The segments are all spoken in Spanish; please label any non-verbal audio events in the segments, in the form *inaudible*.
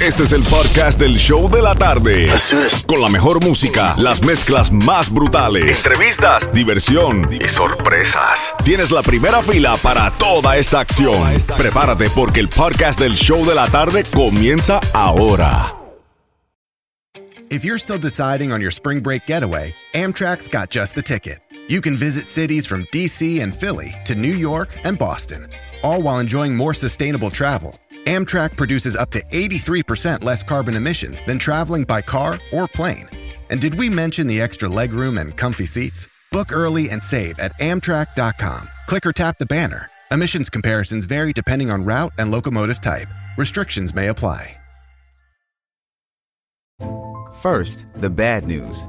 Este es el podcast del show de la tarde. Con la mejor música, las mezclas más brutales, entrevistas, diversión y sorpresas. Tienes la primera fila para toda esta acción. Prepárate porque el podcast del show de la tarde comienza ahora. If you're still deciding on your spring break getaway, Amtrak's got just the ticket. You can visit cities from DC and Philly to New York and Boston, all while enjoying more sustainable travel. Amtrak produces up to 83% less carbon emissions than traveling by car or plane. And did we mention the extra legroom and comfy seats? Book early and save at Amtrak.com. Click or tap the banner. Emissions comparisons vary depending on route and locomotive type. Restrictions may apply. First, the bad news.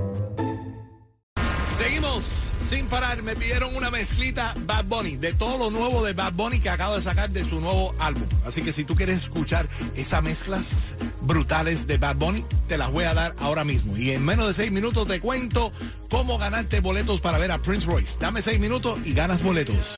Me pidieron una mezclita Bad Bunny, de todo lo nuevo de Bad Bunny que acaba de sacar de su nuevo álbum. Así que si tú quieres escuchar esas mezclas brutales de Bad Bunny, te las voy a dar ahora mismo. Y en menos de seis minutos te cuento cómo ganarte boletos para ver a Prince Royce. Dame seis minutos y ganas boletos.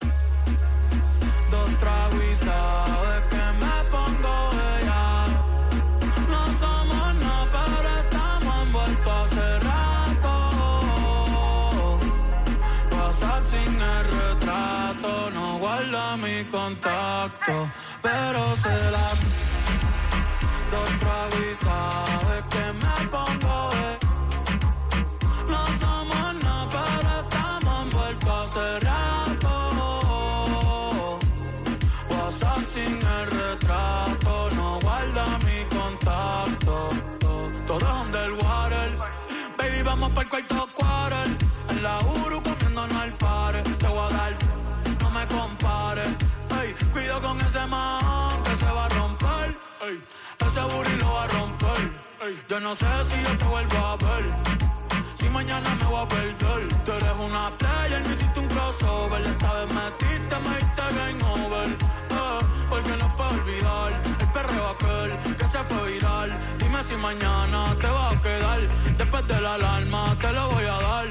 Contacto, pero se la... Dos tragos y que me pongo bella. No somos nada, pero estamos envueltos hace rato. WhatsApp sin el retrato, no guarda mi contacto. Todo es underwater. Baby, vamos para el cuarto Con ese man que se va a romper. Ey, ese booty lo va a romper. Ey, yo no sé si yo te vuelvo a ver. Si mañana me voy a perder. Tú eres una player, me hiciste un crossover. Esta vez metiste, me diste game over. Eh, Porque no puedo olvidar. El perreo aquel que se fue viral. Dime si mañana te va a quedar. Después de la alarma te lo voy a dar.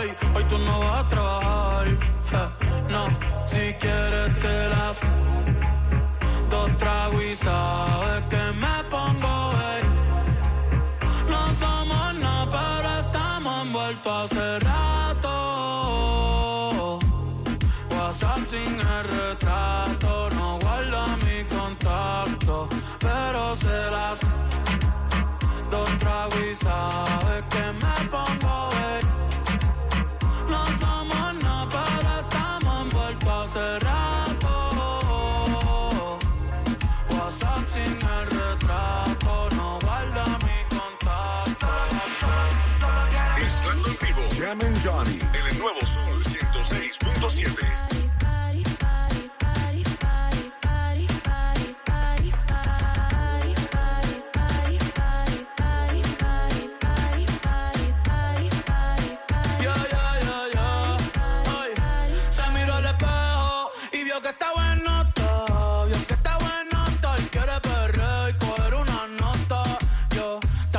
Ey, hoy tú no vas a trabajar las dos tragos y sabes que me pongo ey. No somos nada, pero estamos envueltos hace rato. WhatsApp sin el retrato, no guarda mi contacto. Estando en vivo, Jam and Johnny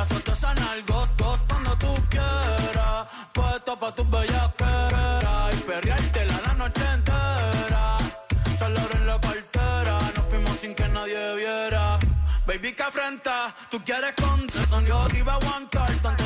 Yo te azoto esa nalgota cuando tú quieras. Puesto pa' tus bellaqueras y perreártela la noche entera. Solo en la cartera, nos fuimos sin que nadie viera. Baby, que afrenta, tú quieres contestar. Yo iba a aguantar, tanto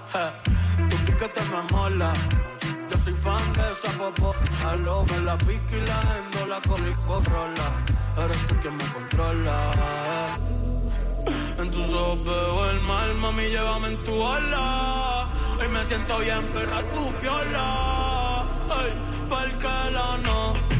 Tu piquete me mola. Yo soy fan de esa popo. A lo me la pica y la endo, la colico rola. Eres tú quien me controla. eh. En tus ojos veo el mal, mami, llévame en tu ola. Hoy me siento bien, pero a tu piola. Ay, porque la nota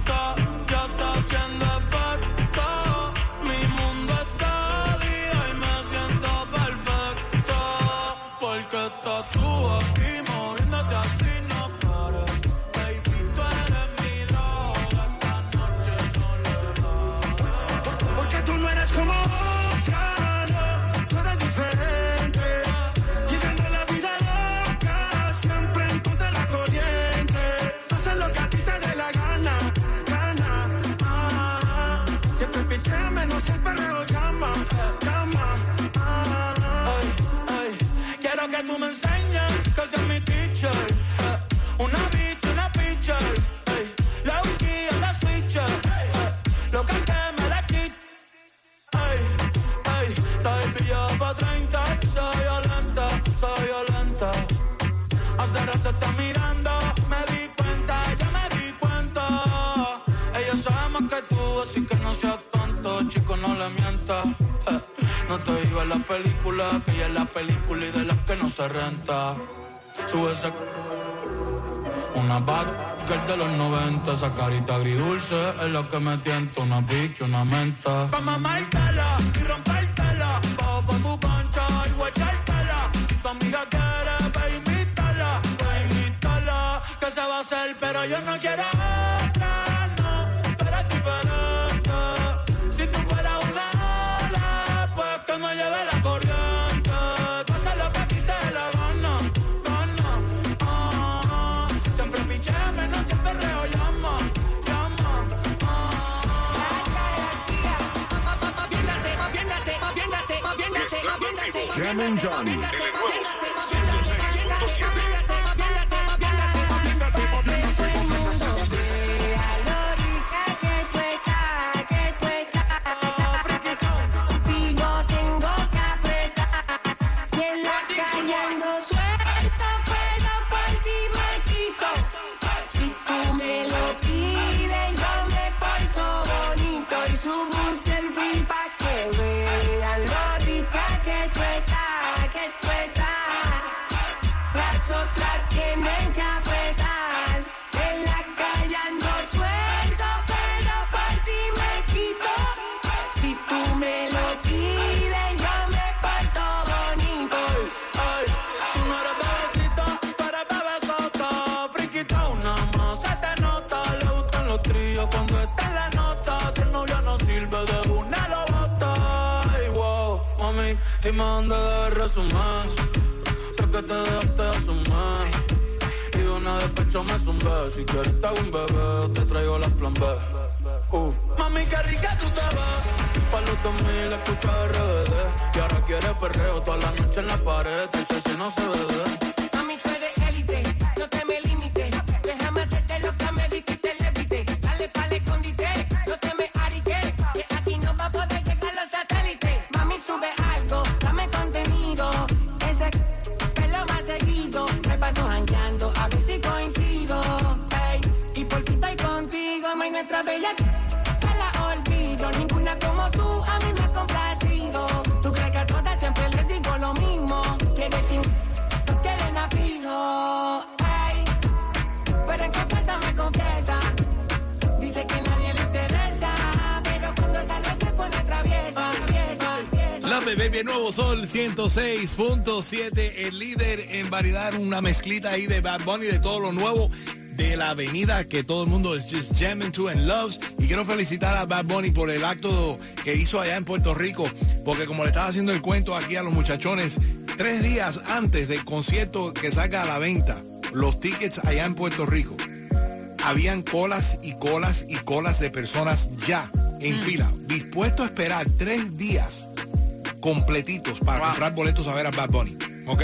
que ella es la película y de las que no se renta. Sube ese... Una bad girl de los 90, esa carita agridulce es lo que me tienta, una y una menta. Pa' mamártela y rompértela, bajo pa' tu cancha y guachártela. Tu amiga quiere, pa' invitarla, pa' invitarla, que se va a hacer, pero yo no quiero Jam and Johnny. Mami, dime dónde debe resumir. Sé que te dejaste asumir. Y de una despecho me zumbé. Si quieres te hago un bebé, te traigo las plan B. Uh. Mami, qué rica tú te ves. Pa' los 2000 escucha RBD. Y ahora quieres perreo toda la noche en la pared. Te si no se ve. Nuevo sol 106.7, el líder en variedad, una mezclita ahí de Bad Bunny de todo lo nuevo de la avenida que todo el mundo es just jamming to and loves. Y quiero felicitar a Bad Bunny por el acto que hizo allá en Puerto Rico, porque como le estaba haciendo el cuento aquí a los muchachones, tres días antes del concierto que salga a la venta, los tickets allá en Puerto Rico, habían colas y colas y colas de personas ya en fila, dispuestos a esperar tres días completitos para comprar boletos a ver a Bad Bunny, ¿ok?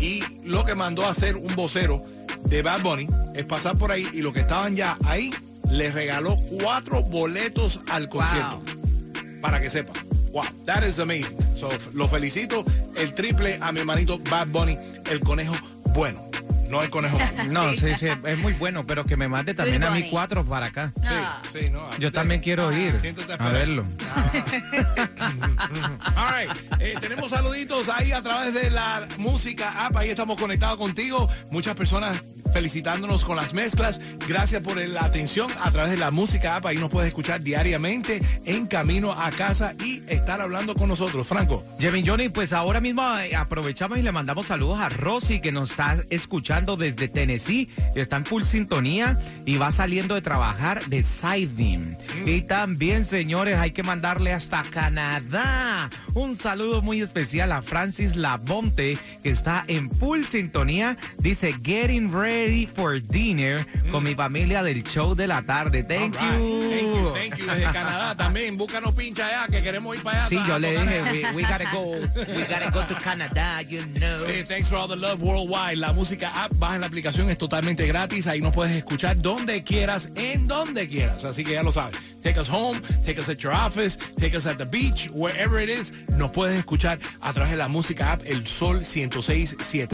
Y lo que mandó a hacer un vocero de Bad Bunny es pasar por ahí y los que estaban ya ahí les regaló cuatro boletos al concierto. Para que sepa. Wow, that is amazing. So, lo felicito. El triple a mi hermanito Bad Bunny, el conejo bueno. No el conejo malo. *laughs* No, sí, sí, es muy bueno, pero que me mande también a mí cuatro para acá. Sí, sí, no. Yo también quiero ir Siéntate a verlo. *laughs* All right. Eh, tenemos saluditos ahí a través de la música app. Ahí estamos conectados contigo. Muchas personas felicitándonos con las mezclas. Gracias por la atención a través de la música app. Ahí nos puedes escuchar diariamente en camino a casa y estar hablando con nosotros. Franco. Jimmy Johnny, pues ahora mismo eh, aprovechamos y le mandamos saludos a Rosy que nos está escuchando desde Tennessee, está en full sintonía y va saliendo de trabajar de Siding. Y también, señores, hay que mandarle hasta Canadá un saludo muy especial a Francis Labonte que está en full sintonía. Dice, getting ready for dinner con mi familia del show de la tarde. Thank right. you. Thank you, thank you. Desde Canadá también. Búscanos pincha allá que queremos ir para allá. Sí, yo le dije, we, we gotta go, we gotta go to Canada, you know. Hey, thanks for all the love worldwide. La música app, baja la aplicación, es totalmente gratis. Ahí nos puedes escuchar donde quieras, en donde quieras. Así que ya lo sabes. Take us home, take us at your office, take us at the beach, wherever it is. Nos puedes escuchar a través de la música app El Sol 106.7.